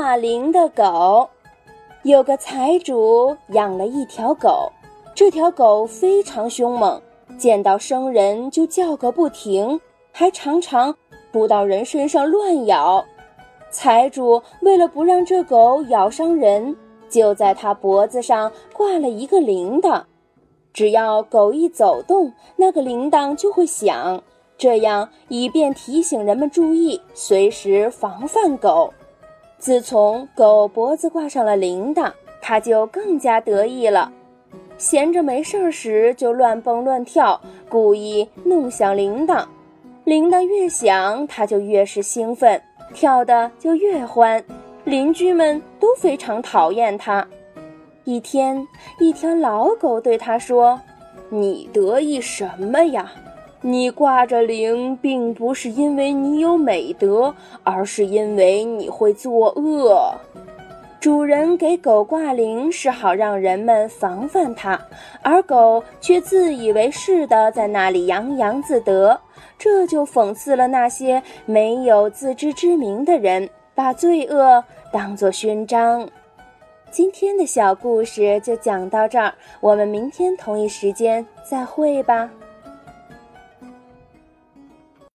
挂铃的狗，有个财主养了一条狗，这条狗非常凶猛，见到生人就叫个不停，还常常扑到人身上乱咬。财主为了不让这狗咬伤人，就在它脖子上挂了一个铃铛。只要狗一走动，那个铃铛就会响，这样以便提醒人们注意，随时防范狗。自从狗脖子挂上了铃铛，它就更加得意了。闲着没事儿时，就乱蹦乱跳，故意弄响铃铛。铃铛越响，它就越是兴奋，跳得就越欢。邻居们都非常讨厌它。一天，一条老狗对他说：“你得意什么呀？你挂着铃，并不是因为你有美德，而是因为你会作恶。主人给狗挂铃，是好让人们防范它，而狗却自以为是的在那里洋洋自得，这就讽刺了那些没有自知之明的人，把罪恶当作勋章。”今天的小故事就讲到这儿，我们明天同一时间再会吧。